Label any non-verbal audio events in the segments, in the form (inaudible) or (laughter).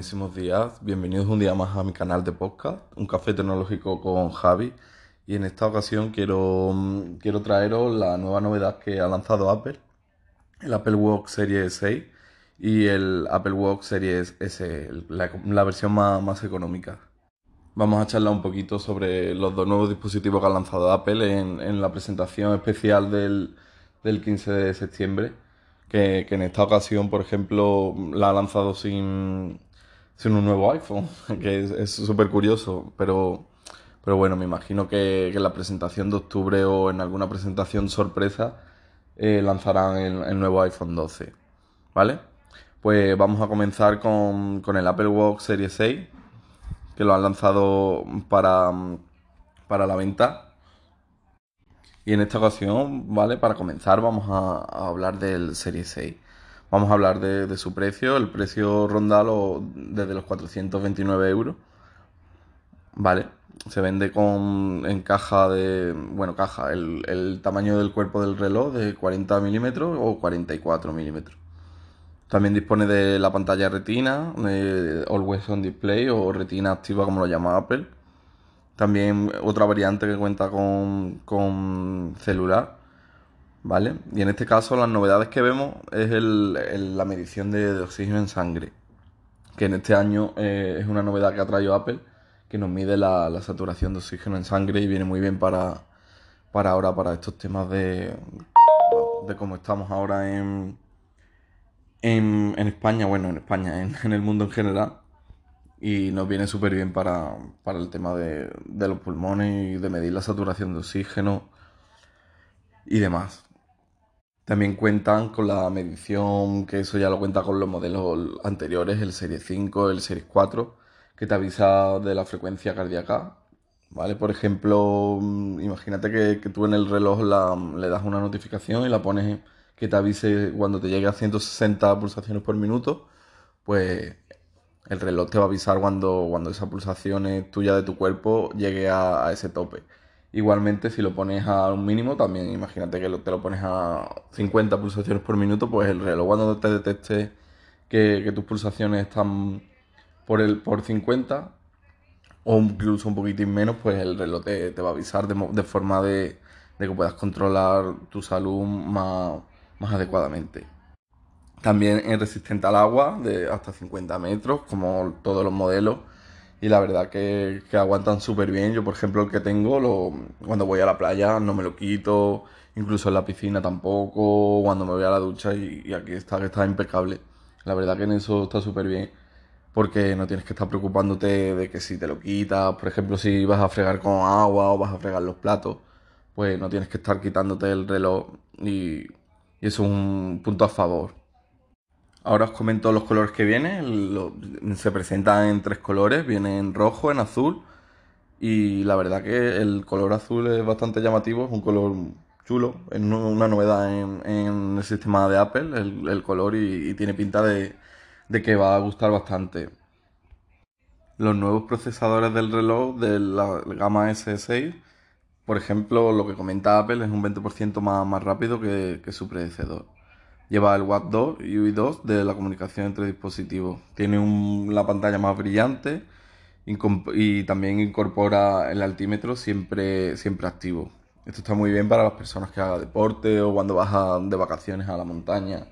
buenísimos días. Bienvenidos un día más a mi canal de podcast, Un Café Tecnológico con Javi. Y en esta ocasión quiero, mm, quiero traeros la nueva novedad que ha lanzado Apple, el Apple Watch Series 6 y el Apple Watch Series S, la, versión más, económica. Vamos a charlar un poquito sobre los dos nuevos dispositivos que ha lanzado Apple en, la presentación especial del, del 15 de septiembre que, en esta ocasión, por ejemplo, la ha lanzado sin, sin un nuevo iPhone, (laughs) que es súper curioso, pero, pero bueno, me imagino que, en la presentación de octubre o en alguna presentación sorpresa eh, lanzarán el, nuevo iPhone 12, ¿vale? Pues vamos a comenzar con, con el Apple Watch Series 6, que lo han lanzado para, para la venta y en esta ocasión, ¿vale? Para comenzar vamos a, hablar del Serie 6. Vamos a hablar de, su precio. El precio ronda desde los 429 euros. ¿Vale? Se vende con en caja de... Bueno, caja. El, tamaño del cuerpo del reloj de 40 milímetros o 44 milímetros. También dispone de la pantalla retina, de Always On Display o retina activa como lo llama Apple también otra variante que cuenta con, celular, ¿vale? Y en este caso las novedades que vemos es la medición de, oxígeno en sangre, que en este año eh, es una novedad que ha traído Apple, que nos mide la, saturación de oxígeno en sangre y viene muy bien para, para ahora, para estos temas de, de cómo estamos ahora en, en, España, bueno, en España, en el mundo en general y nos viene súper bien para, el tema de, los pulmones y de medir la saturación de oxígeno y demás. También cuentan con la medición, que eso ya lo cuenta con los modelos anteriores, el Serie 5, el Serie 4, que te avisa de la frecuencia cardíaca. ¿Vale? Por ejemplo, mm, imagínate que, tú en el reloj le das una notificación y la pones que te avise cuando te llegue a 160 pulsaciones por minuto, pues el reloj te va a avisar cuando, cuando esa pulsación tuya de tu cuerpo llegue a, ese tope. Igualmente, si lo pones a un mínimo, también imagínate que te lo pones a 50 pulsaciones por minuto, pues el reloj cuando te detecte que, tus pulsaciones están por, el, por 50 o incluso un poquitín menos, pues el reloj te, va a avisar de, forma de, que puedas controlar tu salud más, más adecuadamente. También es resistente al agua de hasta 50 metros, como todos los modelos. Y la verdad que, aguantan súper bien. Yo, por ejemplo, el que tengo, lo, cuando voy a la playa no me lo quito. Incluso en la piscina tampoco. Cuando me voy a la ducha y, aquí está, que está impecable. La verdad que en eso está súper bien. Porque no tienes que estar preocupándote de que si te lo quitas. Por ejemplo, si vas a fregar con agua o vas a fregar los platos. Pues no tienes que estar quitándote el reloj. Y, y eso es un punto a favor. Ahora os comento los colores que vienen. se presentan en tres colores. Viene en rojo, en azul. Y la verdad que el color azul es bastante llamativo. Es un color chulo. Es una novedad en, el sistema de Apple, el, color. Y, tiene pinta de, que va a gustar bastante. Los nuevos procesadores del reloj de la gama S6 por ejemplo, lo que comenta Apple es un 20% más, rápido que, que su predecesor. Lleva el WAP 2 y UI 2 de la comunicación entre dispositivos. Tiene la pantalla más brillante y también incorpora el altímetro siempre, siempre activo. Esto está muy bien para las personas que hagan deporte o cuando vas de vacaciones a la montaña.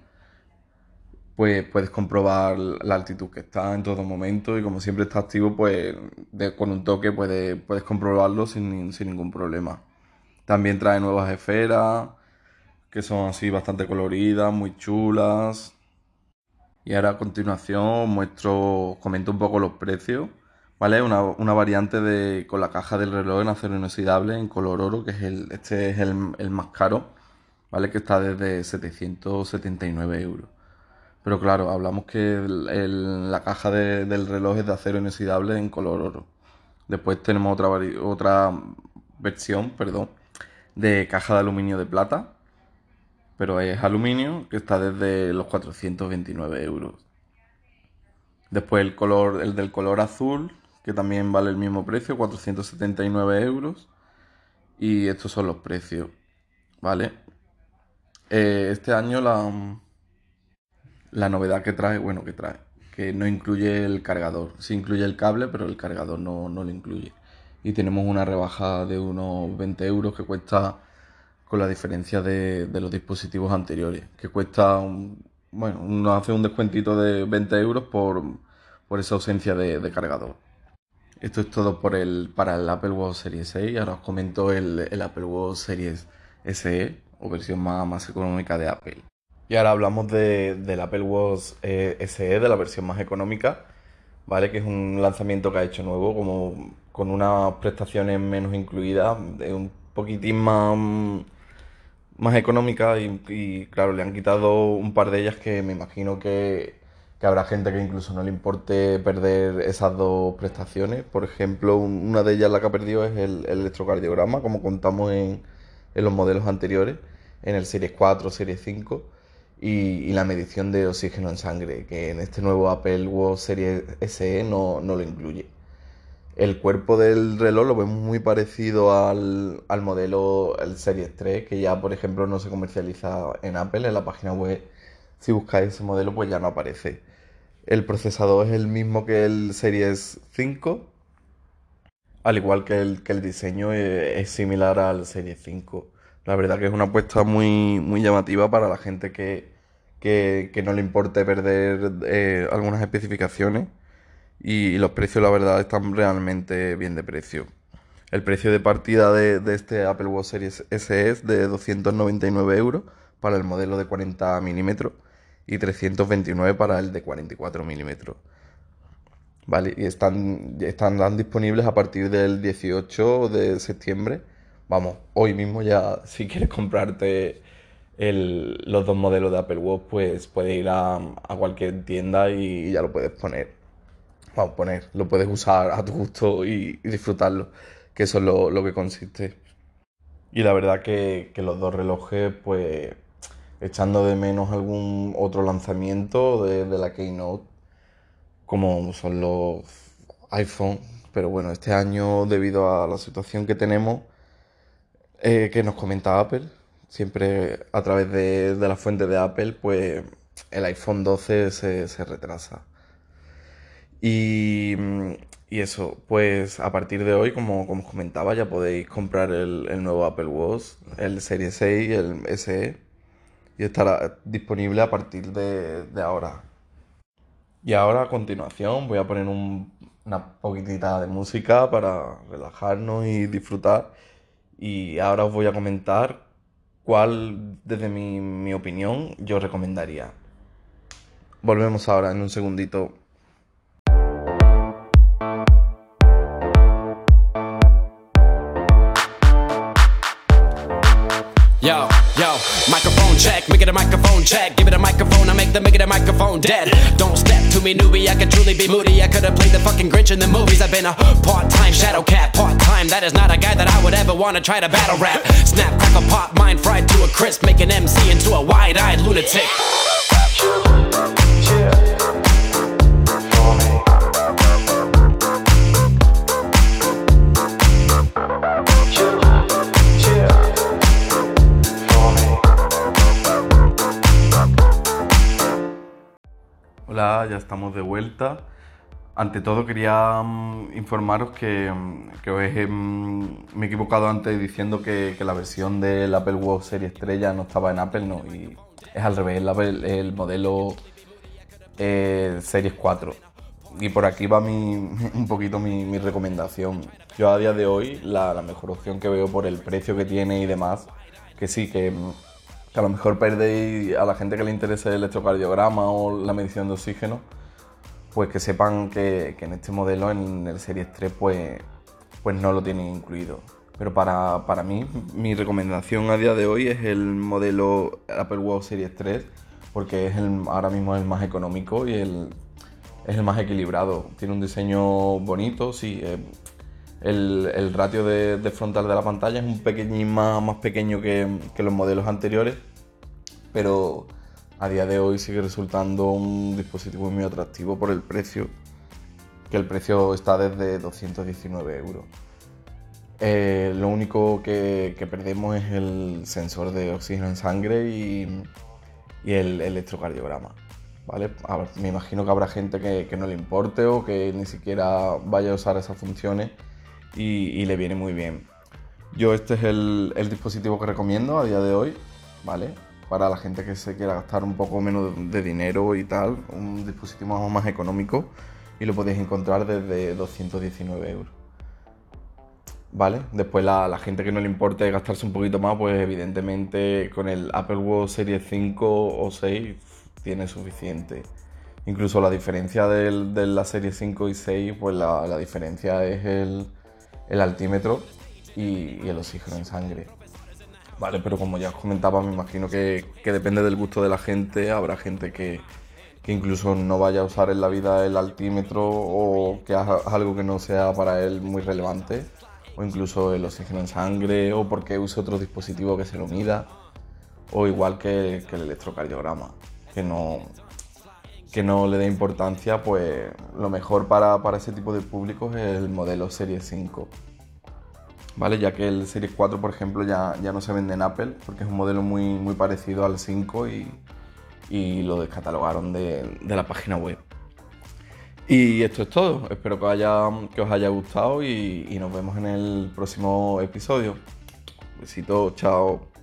Pues puedes comprobar la altitud que está en todo momento y como siempre está activo, pues con un toque puedes, puedes comprobarlo sin, sin ningún problema. También trae nuevas esferas, que son así bastante coloridas, muy chulas. Y ahora a continuación muestro, comento un poco los precios. ¿Vale? Una, una variante de, con la caja del reloj en acero inoxidable en color oro, que es el, este es el, más caro, ¿vale? Que está desde 779 euros. Pero claro, hablamos que la caja del reloj es de acero inoxidable en color oro. Después tenemos otra, otra versión, perdón, de caja de aluminio de plata, pero es aluminio que está desde los 429 euros. Después el color, el del color azul, que también vale el mismo precio, 479 euros. Y estos son los precios, ¿vale? Eh, este año la, la novedad que trae, bueno, que trae, que no incluye el cargador. Sí incluye el cable, pero el cargador no, lo incluye. Y tenemos una rebaja de unos 20 euros que cuesta con la diferencia de, los dispositivos anteriores, que cuesta, bueno, nos hace un descuentito de 20 euros por, esa ausencia de, cargador. Esto es todo por el, para el Apple Watch Series 6. Ahora os comento el, Apple Watch Series SE o versión más, más económica de Apple. Y ahora hablamos de, del Apple Watch eh, SE, de la versión más económica, ¿vale? Que es un lanzamiento que ha hecho nuevo, como con unas prestaciones menos incluidas, de un poquitín más, más económica y, claro, le han quitado un par de ellas que me imagino que, habrá gente que incluso no le importe perder esas dos prestaciones. Por ejemplo, una de ellas la que ha perdido es el, electrocardiograma, como contamos en, en los modelos anteriores, en el Series 4, Series 5 y, la medición de oxígeno en sangre, que en este nuevo Apple Watch Series SE no, lo incluye. El cuerpo del reloj lo vemos muy parecido al, modelo el Series 3, que ya por ejemplo no se comercializa en Apple, en la página web. Si buscáis ese modelo, pues ya no aparece. El procesador es el mismo que el Series 5, al igual que el, que el diseño es similar al Series 5. La verdad que es una apuesta muy, muy llamativa para la gente que, no le importe perder eh, algunas especificaciones y, los precios la verdad están realmente bien de precio. El precio de partida de, este Apple Watch Series S es de 299 euros para el modelo de 40 milímetros y 329 para el de 44 milímetros. ¿Vale? Y están, están disponibles a partir del 18 de septiembre vamos, hoy mismo ya (laughs) si quieres comprarte los dos modelos de Apple Watch, pues puedes ir a, cualquier tienda y ya lo puedes poner. Poner, lo puedes usar a tu gusto y, disfrutarlo, que eso es lo, que consiste. Y la verdad que, los dos relojes, pues echando de menos algún otro lanzamiento de, de la Keynote, como son los iPhone, pero bueno, este año debido a la situación que tenemos, eh, que nos comenta Apple, siempre a través de, la fuente de Apple, pues el iPhone 12 se, retrasa. Y, eso, pues a partir de hoy, como, como os comentaba, ya podéis comprar el, nuevo Apple Watch, el Series 6, el SE, y estará disponible a partir de, ahora. Y ahora a continuación voy a poner una poquitita de música para relajarnos y disfrutar y ahora os voy a comentar cuál, desde mi, mi opinión, yo recomendaría. Volvemos ahora en un segundito. Yo, yo, microphone check, make it a microphone check. Give it a microphone, I make the make it a microphone dead. Don't step to me, newbie, I could truly be moody. I could have played the fucking Grinch in the movies. I've been a part time shadow cat, part time. That is not a guy that I would ever want to try to battle rap. Snap, crackle, pop, mind fried to a crisp, make an MC into a wide eyed lunatic. Estamos de vuelta. Ante todo quería mm, informaros que, mm, mm, me he equivocado antes diciendo que, la versión del Apple Watch Series Estrella no estaba en Apple, no, y es al revés, el, el modelo eh, Series 4. Y por aquí va (laughs) un poquito mi, recomendación. Yo a día de hoy la mejor opción que veo por el precio que tiene y demás, que sí, que que a lo mejor perdéis a la gente que le interese el electrocardiograma o la medición de oxígeno, pues que sepan que, en este modelo, en el Series 3, pues, pues no lo tienen incluido. Pero para, mí, mi recomendación a día de hoy es el modelo Apple Watch Series 3, porque es el, ahora mismo el más económico y el, es el más equilibrado. Tiene un diseño bonito, sí. El, ratio de, frontal de la pantalla es un pequeñín más, más pequeño que, los modelos anteriores, pero a día de hoy sigue resultando un dispositivo muy atractivo por el precio, que el precio está desde 219 euros. Eh, lo único que, perdemos es el sensor de oxígeno en sangre y, y el electrocardiograma. ¿vale? me imagino que habrá gente que, no le importe o que ni siquiera vaya a usar esas funciones y, le viene muy bien. Yo este es el, dispositivo que recomiendo a día de hoy, ¿vale? Para la gente que se quiera gastar un poco menos de dinero y tal, un dispositivo más económico y lo podéis encontrar desde 219 euros. ¿Vale? Después la, gente que no le importe gastarse un poquito más, pues evidentemente con el Apple Watch Series 5 o 6 tiene suficiente. Incluso la diferencia de la serie 5 y 6, pues la, diferencia es el, altímetro y, el oxígeno en sangre. Vale, pero como ya os comentaba, me imagino que, depende del gusto de la gente. Habrá gente que, que, incluso no vaya a usar en la vida el altímetro o que haga algo que no sea para él muy relevante o incluso el oxígeno en sangre, o porque use otro dispositivo que se lo mida, o igual que, el electrocardiograma, que no, que no le dé importancia, pues lo mejor para, ese tipo de públicos es el modelo Serie 5. ¿Vale? Ya que el Serie 4, por ejemplo, ya, ya no se vende en Apple, porque es un modelo muy, muy parecido al 5 y, y lo descatalogaron de, de la página web. Y esto es todo. Espero que, que os haya gustado y, y nos vemos en el próximo episodio. Besito, chao.